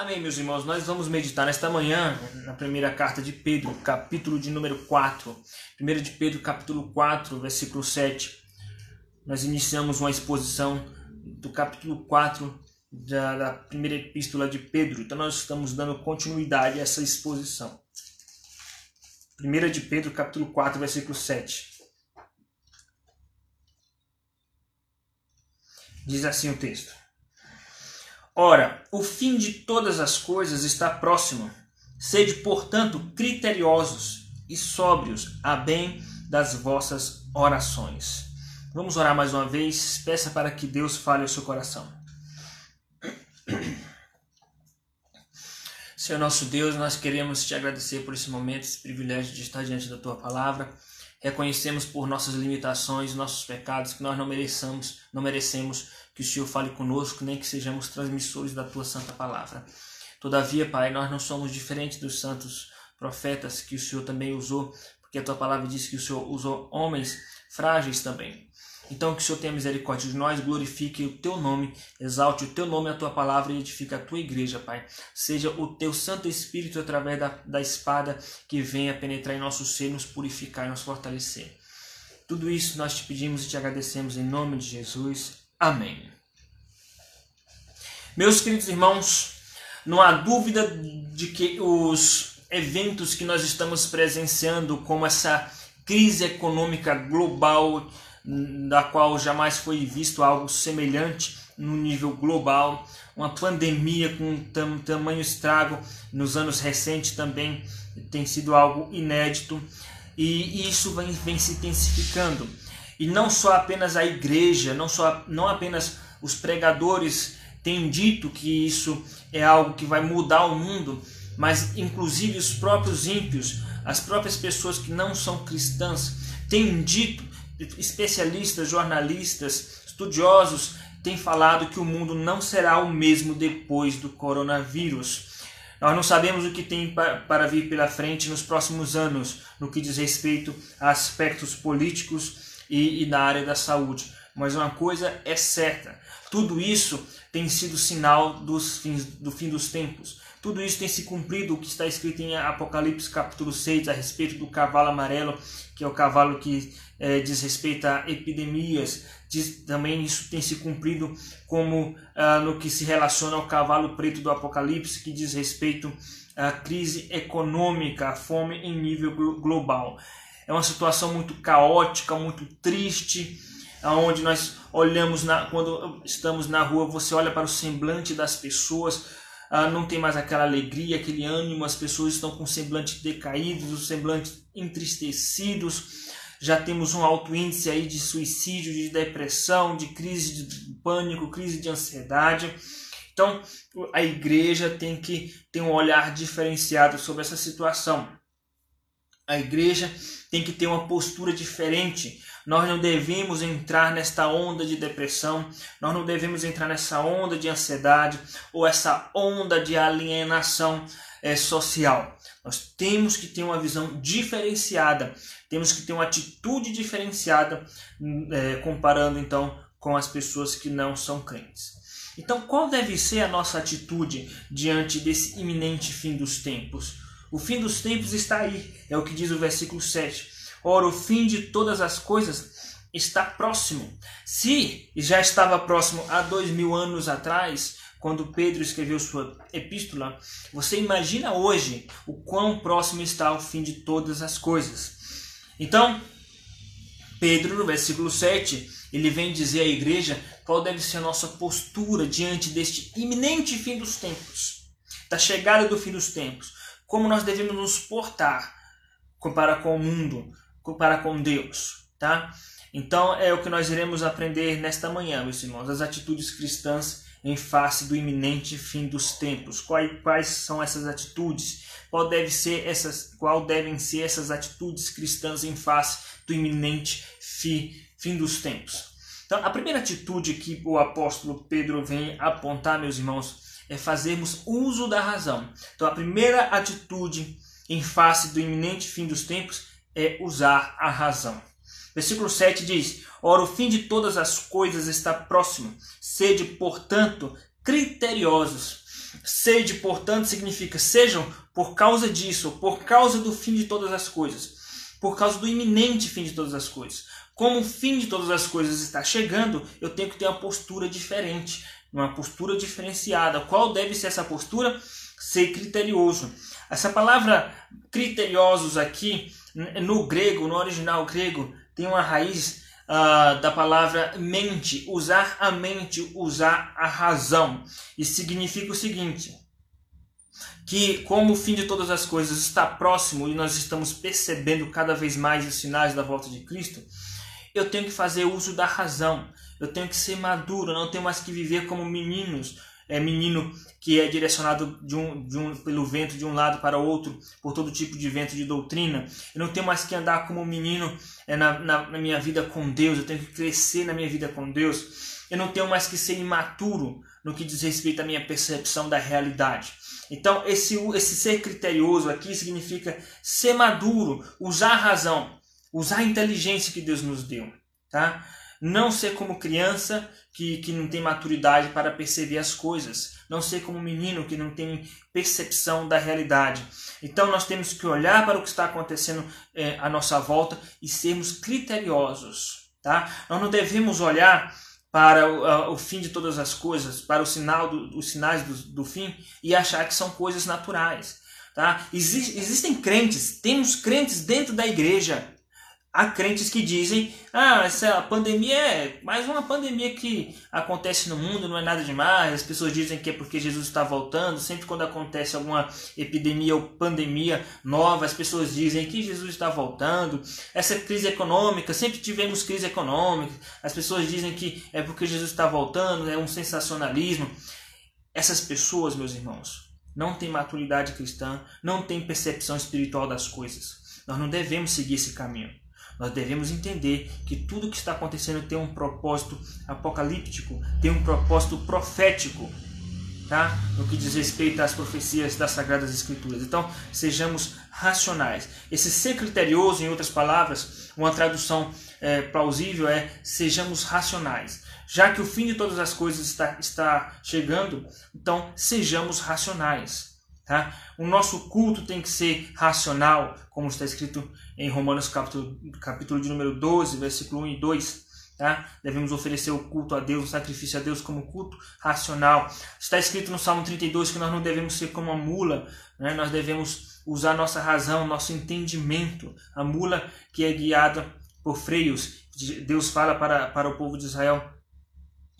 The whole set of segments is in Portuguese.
Amém, meus irmãos. Nós vamos meditar nesta manhã na primeira carta de Pedro, capítulo de número 4. 1 de Pedro, capítulo 4, versículo 7. Nós iniciamos uma exposição do capítulo 4 da, da primeira epístola de Pedro. Então nós estamos dando continuidade a essa exposição. 1 de Pedro, capítulo 4, versículo 7. Diz assim o texto. Ora, o fim de todas as coisas está próximo. Sede, portanto, criteriosos e sóbrios a bem das vossas orações. Vamos orar mais uma vez. Peça para que Deus fale ao seu coração. Senhor nosso Deus, nós queremos te agradecer por esse momento, esse privilégio de estar diante da tua palavra. Reconhecemos por nossas limitações, nossos pecados, que nós não mereçamos, não merecemos que o Senhor fale conosco, nem que sejamos transmissores da tua santa palavra. Todavia, Pai, nós não somos diferentes dos santos profetas que o Senhor também usou, porque a tua palavra diz que o Senhor usou homens frágeis também. Então, que o Senhor tenha misericórdia de nós, glorifique o teu nome, exalte o teu nome, a tua palavra e edifique a tua igreja, Pai. Seja o teu Santo Espírito, através da, da espada, que venha penetrar em nosso ser, nos purificar e nos fortalecer. Tudo isso nós te pedimos e te agradecemos em nome de Jesus. Amém. Meus queridos irmãos, não há dúvida de que os eventos que nós estamos presenciando, como essa crise econômica global, da qual jamais foi visto algo semelhante no nível global, uma pandemia com tam, tamanho estrago nos anos recentes também tem sido algo inédito e isso vem, vem se intensificando. E não só apenas a igreja, não, só, não apenas os pregadores têm dito que isso é algo que vai mudar o mundo, mas inclusive os próprios ímpios, as próprias pessoas que não são cristãs, têm dito, especialistas, jornalistas, estudiosos, têm falado que o mundo não será o mesmo depois do coronavírus. Nós não sabemos o que tem para vir pela frente nos próximos anos, no que diz respeito a aspectos políticos e, e na área da saúde. Mas uma coisa é certa: tudo isso tem sido sinal dos fins, do fim dos tempos. Tudo isso tem se cumprido o que está escrito em Apocalipse capítulo 6 a respeito do cavalo amarelo, que é o cavalo que é, diz respeito a epidemias. Diz, também isso tem se cumprido como ah, no que se relaciona ao cavalo preto do Apocalipse, que diz respeito à crise econômica, à fome em nível global. É uma situação muito caótica, muito triste, onde nós olhamos na, quando estamos na rua, você olha para o semblante das pessoas, ah, não tem mais aquela alegria, aquele ânimo, as pessoas estão com o semblante decaídos, os semblantes entristecidos. Já temos um alto índice aí de suicídio, de depressão, de crise de pânico, crise de ansiedade. Então, a igreja tem que ter um olhar diferenciado sobre essa situação. A igreja tem que ter uma postura diferente. Nós não devemos entrar nesta onda de depressão, nós não devemos entrar nessa onda de ansiedade ou essa onda de alienação é, social. Nós temos que ter uma visão diferenciada, temos que ter uma atitude diferenciada, é, comparando então com as pessoas que não são crentes. Então, qual deve ser a nossa atitude diante desse iminente fim dos tempos? O fim dos tempos está aí, é o que diz o versículo 7. Ora, o fim de todas as coisas está próximo. Se já estava próximo há dois mil anos atrás, quando Pedro escreveu sua epístola, você imagina hoje o quão próximo está o fim de todas as coisas. Então, Pedro, no versículo 7, ele vem dizer à igreja qual deve ser a nossa postura diante deste iminente fim dos tempos, da chegada do fim dos tempos como nós devemos nos portar para com o mundo, para com Deus, tá? Então é o que nós iremos aprender nesta manhã, meus irmãos, as atitudes cristãs em face do iminente fim dos tempos. Quais, quais são essas atitudes? Qual deve ser essas, qual devem ser essas atitudes cristãs em face do iminente fim, fim dos tempos? Então, a primeira atitude que o apóstolo Pedro vem apontar, meus irmãos, é fazermos uso da razão. Então, a primeira atitude em face do iminente fim dos tempos é usar a razão. Versículo 7 diz: Ora, o fim de todas as coisas está próximo. Sede, portanto, criteriosos. Sede, portanto, significa sejam por causa disso, por causa do fim de todas as coisas, por causa do iminente fim de todas as coisas. Como o fim de todas as coisas está chegando, eu tenho que ter uma postura diferente, uma postura diferenciada. Qual deve ser essa postura? Ser criterioso. Essa palavra criteriosos aqui, no grego, no original grego, tem uma raiz uh, da palavra mente, usar a mente, usar a razão. Isso significa o seguinte: que como o fim de todas as coisas está próximo e nós estamos percebendo cada vez mais os sinais da volta de Cristo, eu tenho que fazer uso da razão. Eu tenho que ser maduro, não tenho mais que viver como meninos, é menino que é direcionado de um, de um, pelo vento de um lado para outro, por todo tipo de vento de doutrina. Eu não tenho mais que andar como menino é, na, na, na minha vida com Deus, eu tenho que crescer na minha vida com Deus. Eu não tenho mais que ser imaturo no que diz respeito à minha percepção da realidade. Então, esse, esse ser criterioso aqui significa ser maduro, usar a razão, usar a inteligência que Deus nos deu. Tá? Não ser como criança que, que não tem maturidade para perceber as coisas. Não ser como menino que não tem percepção da realidade. Então nós temos que olhar para o que está acontecendo é, à nossa volta e sermos criteriosos. Tá? Nós não devemos olhar para o, o, fim de todas as coisas, para o sinal do, os sinais do, do, fim e achar que são coisas naturais. Tá? Exist, existem crentes, temos crentes dentro da igreja Há crentes que dizem: ah, essa pandemia é mais uma pandemia que acontece no mundo, não é nada demais. As pessoas dizem que é porque Jesus está voltando. Sempre quando acontece alguma epidemia ou pandemia nova, as pessoas dizem que Jesus está voltando. Essa crise econômica, sempre tivemos crise econômica. As pessoas dizem que é porque Jesus está voltando, é um sensacionalismo. Essas pessoas, meus irmãos, não têm maturidade cristã, não têm percepção espiritual das coisas. Nós não devemos seguir esse caminho. Nós devemos entender que tudo que está acontecendo tem um propósito apocalíptico, tem um propósito profético, tá? No que diz respeito às profecias das Sagradas Escrituras. Então, sejamos racionais. Esse ser criterioso, em outras palavras, uma tradução é, plausível é sejamos racionais. Já que o fim de todas as coisas está, está chegando, então sejamos racionais. Tá? O nosso culto tem que ser racional, como está escrito em Romanos capítulo, capítulo de número 12, versículo 1 e 2. Tá? Devemos oferecer o culto a Deus, o sacrifício a Deus como culto racional. Está escrito no Salmo 32 que nós não devemos ser como a mula, né? nós devemos usar nossa razão, nosso entendimento. A mula que é guiada por freios. Deus fala para, para o povo de Israel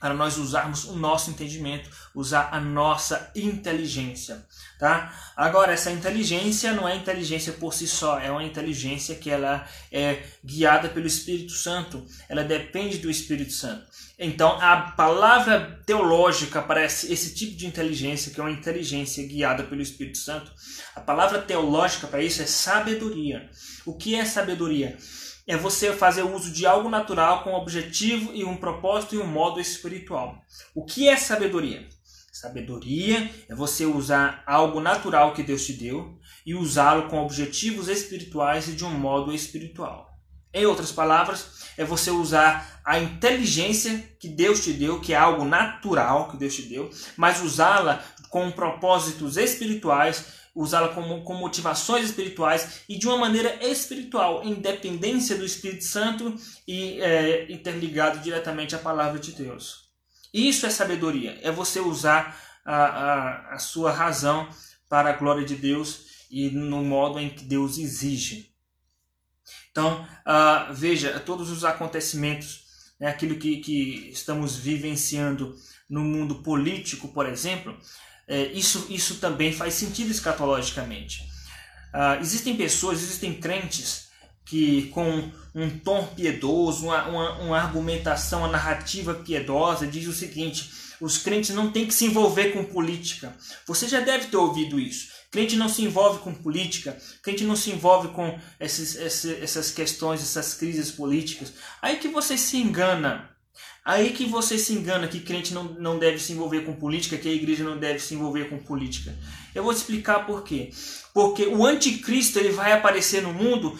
para nós usarmos o nosso entendimento, usar a nossa inteligência, tá? Agora essa inteligência não é inteligência por si só, é uma inteligência que ela é guiada pelo Espírito Santo, ela depende do Espírito Santo. Então a palavra teológica para esse, esse tipo de inteligência, que é uma inteligência guiada pelo Espírito Santo, a palavra teológica para isso é sabedoria. O que é sabedoria? É você fazer uso de algo natural com um objetivo e um propósito e um modo espiritual. O que é sabedoria? Sabedoria é você usar algo natural que Deus te deu e usá-lo com objetivos espirituais e de um modo espiritual. Em outras palavras, é você usar a inteligência que Deus te deu, que é algo natural que Deus te deu, mas usá-la com propósitos espirituais usá-la com, com motivações espirituais e de uma maneira espiritual, independência do Espírito Santo e é, interligado diretamente à palavra de Deus. Isso é sabedoria, é você usar a, a, a sua razão para a glória de Deus e no modo em que Deus exige. Então, uh, veja, todos os acontecimentos, né, aquilo que, que estamos vivenciando no mundo político, por exemplo, é, isso, isso também faz sentido escatologicamente. Ah, existem pessoas, existem crentes que com um tom piedoso, uma, uma, uma argumentação, uma narrativa piedosa, diz o seguinte: os crentes não têm que se envolver com política. Você já deve ter ouvido isso. Crente não se envolve com política, crente não se envolve com esses, essas questões, essas crises políticas. Aí que você se engana. Aí que você se engana que crente não, não deve se envolver com política, que a igreja não deve se envolver com política. Eu vou te explicar por quê. Porque o anticristo ele vai aparecer no mundo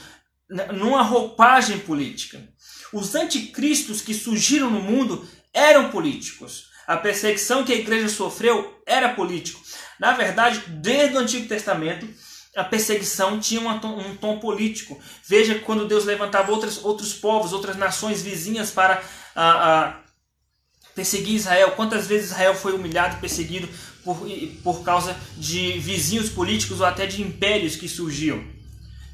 numa roupagem política. Os anticristos que surgiram no mundo eram políticos. A perseguição que a igreja sofreu era político. Na verdade, desde o Antigo Testamento, a perseguição tinha um tom, um tom político. Veja quando Deus levantava outros, outros povos, outras nações vizinhas para a, a perseguir Israel. Quantas vezes Israel foi humilhado, perseguido por, por causa de vizinhos políticos ou até de impérios que surgiam?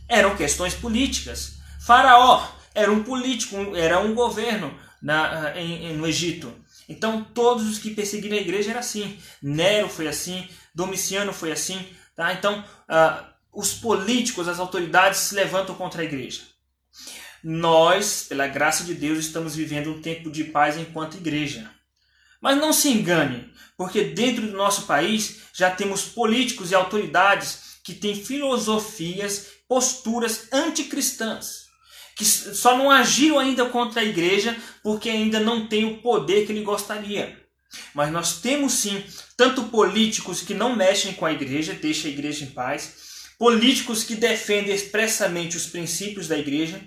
Eram questões políticas. Faraó era um político, era um governo na, em, no Egito. Então todos os que perseguiram a igreja era assim. Nero foi assim, Domiciano foi assim. Tá? Então uh, os políticos, as autoridades se levantam contra a igreja. Nós, pela graça de Deus, estamos vivendo um tempo de paz enquanto igreja. Mas não se engane, porque dentro do nosso país já temos políticos e autoridades que têm filosofias, posturas anticristãs, que só não agiram ainda contra a igreja porque ainda não têm o poder que ele gostaria. Mas nós temos sim tanto políticos que não mexem com a igreja, deixam a igreja em paz, políticos que defendem expressamente os princípios da igreja.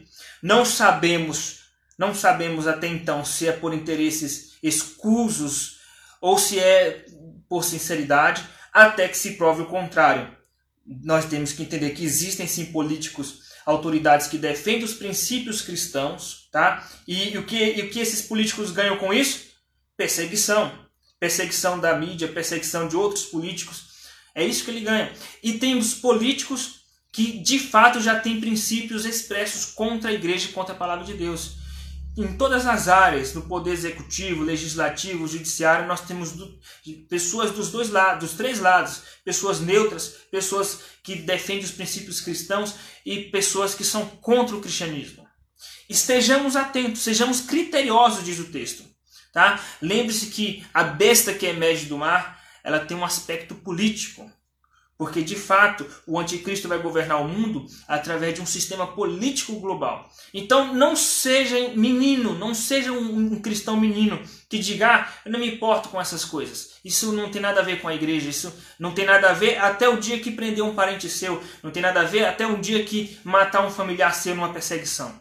Não sabemos, não sabemos até então se é por interesses escusos ou se é por sinceridade, até que se prove o contrário. Nós temos que entender que existem sim políticos autoridades que defendem os princípios cristãos, tá? E, e, o que, e o que esses políticos ganham com isso? Perseguição. Perseguição da mídia, perseguição de outros políticos. É isso que ele ganha. E temos políticos que de fato já têm princípios expressos contra a igreja e contra a palavra de Deus. Em todas as áreas, no poder executivo, legislativo, judiciário, nós temos do, pessoas dos dois lados, dos três lados, pessoas neutras, pessoas que defendem os princípios cristãos e pessoas que são contra o cristianismo. Estejamos atentos, sejamos criteriosos, diz o texto. Tá? Lembre-se que a besta que emerge do mar, ela tem um aspecto político. Porque de fato o anticristo vai governar o mundo através de um sistema político global. Então não seja menino, não seja um, cristão menino que diga, ah, eu não me importo com essas coisas. Isso não tem nada a ver com a igreja, isso não tem nada a ver até o dia que prender um parente seu, não tem nada a ver até o dia que matar um familiar seu numa perseguição.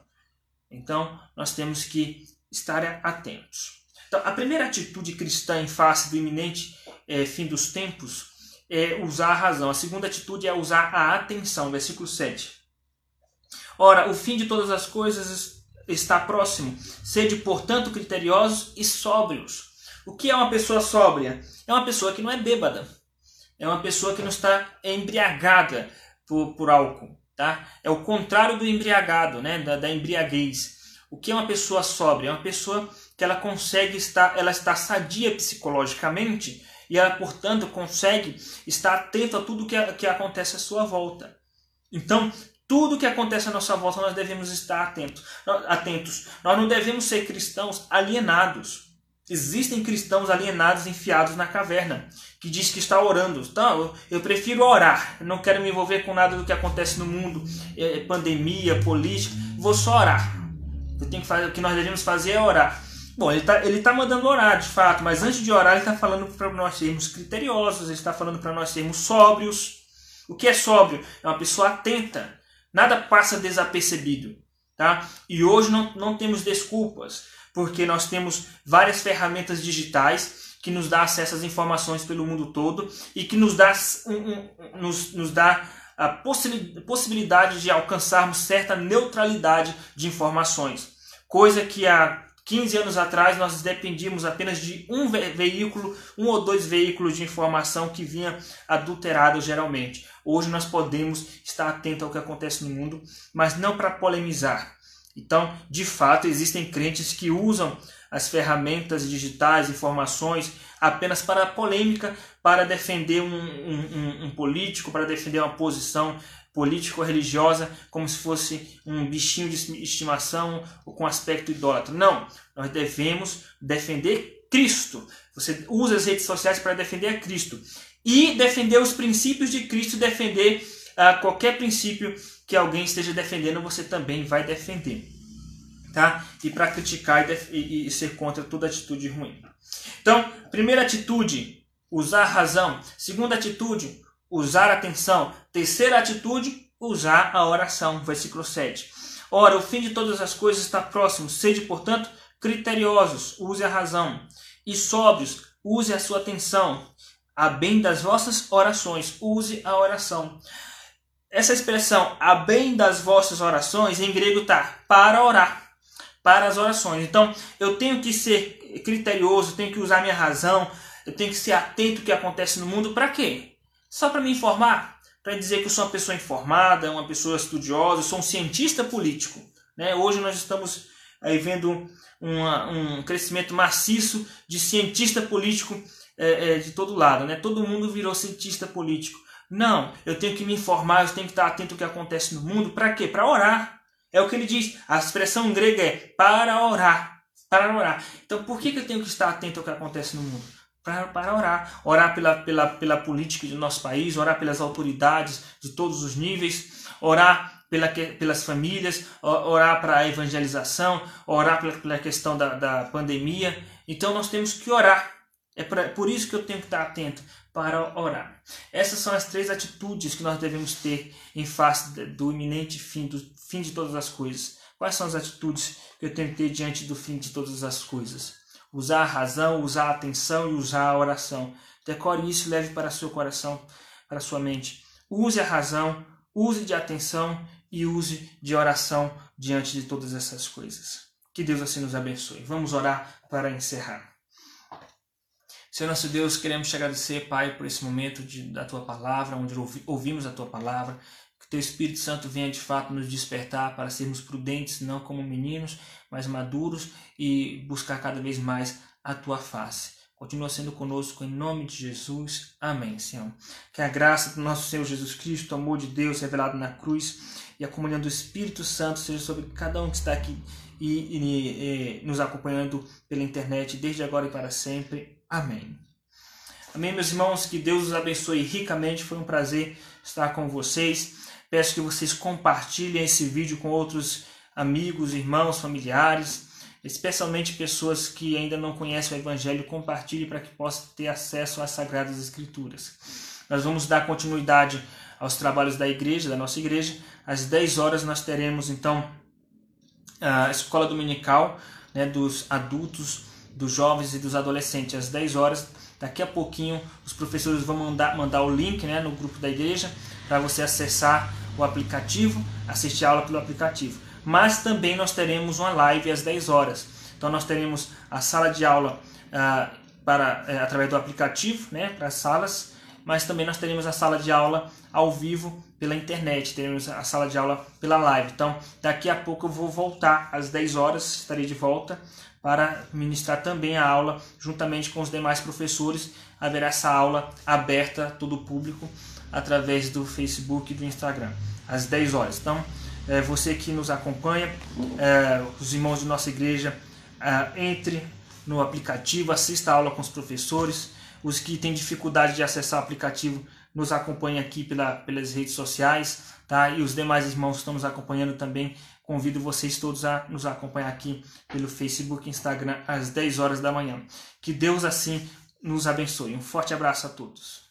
Então nós temos que estar atentos. Então, a primeira atitude cristã em face do iminente é, fim dos tempos é usar a razão. A segunda atitude é usar a atenção. Versículo 7. Ora, o fim de todas as coisas está próximo. Sede, portanto, criteriosos e sóbrios. O que é uma pessoa sóbria? É uma pessoa que não é bêbada. É uma pessoa que não está embriagada por, por álcool. Tá? É o contrário do embriagado, né? da, da embriaguez. O que é uma pessoa sóbria? É uma pessoa que ela consegue estar, ela está sadia psicologicamente e ela, portanto, consegue estar atento a tudo que, que acontece à sua volta. Então, tudo que acontece à nossa volta nós devemos estar atentos. atentos. Nós não devemos ser cristãos alienados. Existem cristãos alienados enfiados na caverna, que diz que está orando. Então, eu prefiro orar, não quero me envolver com nada do que acontece no mundo, é, pandemia, política, vou só orar. Eu tenho que fazer, o que nós devemos fazer é orar. Bom, ele está ele tá mandando orar, de fato, mas antes de orar, ele está falando para nós sermos criteriosos, ele está falando para nós sermos sóbrios. O que é sóbrio? É uma pessoa atenta. Nada passa desapercebido. Tá? E hoje não, não temos desculpas, porque nós temos várias ferramentas digitais que nos dá acesso às informações pelo mundo todo e que nos dá, um, um, nos, nos dá a possibilidade de alcançarmos certa neutralidade de informações. Coisa que há 15 anos atrás nós dependíamos apenas de um veículo, um ou dois veículos de informação que vinha adulterado geralmente. Hoje nós podemos estar atentos ao que acontece no mundo, mas não para polemizar. Então, de fato, existem crentes que usam as ferramentas digitais, informações, apenas para polêmica, para defender um, um, um político, para defender uma posição político-religiosa como se fosse um bichinho de estimação ou com aspecto idólatra. Não, nós devemos defender Cristo. Você usa as redes sociais para defender a Cristo. E defender os princípios de Cristo, defender uh, qualquer princípio que alguém esteja defendendo, você também vai defender. Tá? E para criticar e, e, e ser contra toda atitude ruim. Então, primeira atitude, usar razão. Segunda atitude, usar atenção. Terceira atitude, usar a oração. Versículo 7. Ora, o fim de todas as coisas está próximo. Sede, portanto, criteriosos, use a razão. E sóbrios, use a sua atenção a bem das vossas orações. Use a oração. Essa expressão, a bem das vossas orações, em grego está para orar, para as orações. Então, eu tenho que ser criterioso, tenho que usar minha razão, eu tenho que ser atento ao que acontece no mundo. Para quê? Só para me informar? Para dizer que eu sou uma pessoa informada, uma pessoa estudiosa, sou um cientista político. Né? Hoje nós estamos aí vendo uma, um crescimento maciço de cientista político é, é, de todo lado. Né? Todo mundo virou cientista político. Não, eu tenho que me informar, eu tenho que estar atento ao que acontece no mundo. Para quê? Para orar. É o que ele diz. A expressão grega é para orar. Para orar. Então, por que, que eu tenho que estar atento ao que acontece no mundo? Para, orar. Orar pela, pela, pela política do nosso país, orar pelas autoridades de todos os níveis, orar pela, pelas famílias, orar para a evangelização, orar pela, pela questão da, da pandemia. Então, nós temos que orar. É pra, por isso que eu tenho que estar atento para orar. Essas são as três atitudes que nós devemos ter em face do iminente fim, do fim de todas as coisas. Quais são as atitudes que eu tenho que ter diante do fim de todas as coisas? Usar a razão, usar a atenção e usar a oração. Decore isso e leve para seu coração, para sua mente. Use a razão, use de atenção e use de oração diante de todas essas coisas. Que Deus assim nos abençoe. Vamos orar para encerrar. Senhor nosso Deus, queremos te agradecer, Pai, por esse momento de, da tua palavra, onde ouvi, ouvimos a tua palavra. Teu Espírito Santo venha de fato nos despertar para sermos prudentes, não como meninos, mas maduros e buscar cada vez mais a tua face. Continua sendo conosco em nome de Jesus. Amém, Senhor. Que a graça do nosso Senhor Jesus Cristo, o amor de Deus revelado na cruz e a comunhão do Espírito Santo seja sobre cada um que está aqui e, e, e nos acompanhando pela internet desde agora e para sempre. Amém. Amém, meus irmãos, que Deus os abençoe ricamente. Foi um prazer estar com vocês. Peço que vocês compartilhem esse vídeo com outros amigos, irmãos, familiares, especialmente pessoas que ainda não conhecem o Evangelho. Compartilhe para que possam ter acesso às Sagradas Escrituras. Nós vamos dar continuidade aos trabalhos da igreja, da nossa igreja. Às 10 horas nós teremos então a escola dominical né, dos adultos dos jovens e dos adolescentes às 10 horas. Daqui a pouquinho os professores vão mandar, mandar o link né, no grupo da igreja para você acessar o aplicativo, assistir a aula pelo aplicativo. Mas também nós teremos uma live às 10 horas. Então nós teremos a sala de aula ah, para, é, através do aplicativo né, para as salas, mas também nós teremos a sala de aula ao vivo pela internet, teremos a sala de aula pela live. Então daqui a pouco eu vou voltar às 10 horas, estarei de volta para ministrar também a aula juntamente com os demais professores. Haverá essa aula aberta a todo o público através do Facebook e do Instagram, às 10 horas. Então, é, você que nos acompanha, é, os irmãos de nossa igreja, é, entre no aplicativo, assista a aula com os professores. Os que têm dificuldade de acessar o aplicativo, nos acompanhem aqui pela, pelas redes sociais, tá? E os demais irmãos que estão nos acompanhando também Convido vocês todos a nos acompanhar aqui pelo Facebook e Instagram às 10 horas da manhã. Que Deus assim nos abençoe. Um forte abraço a todos.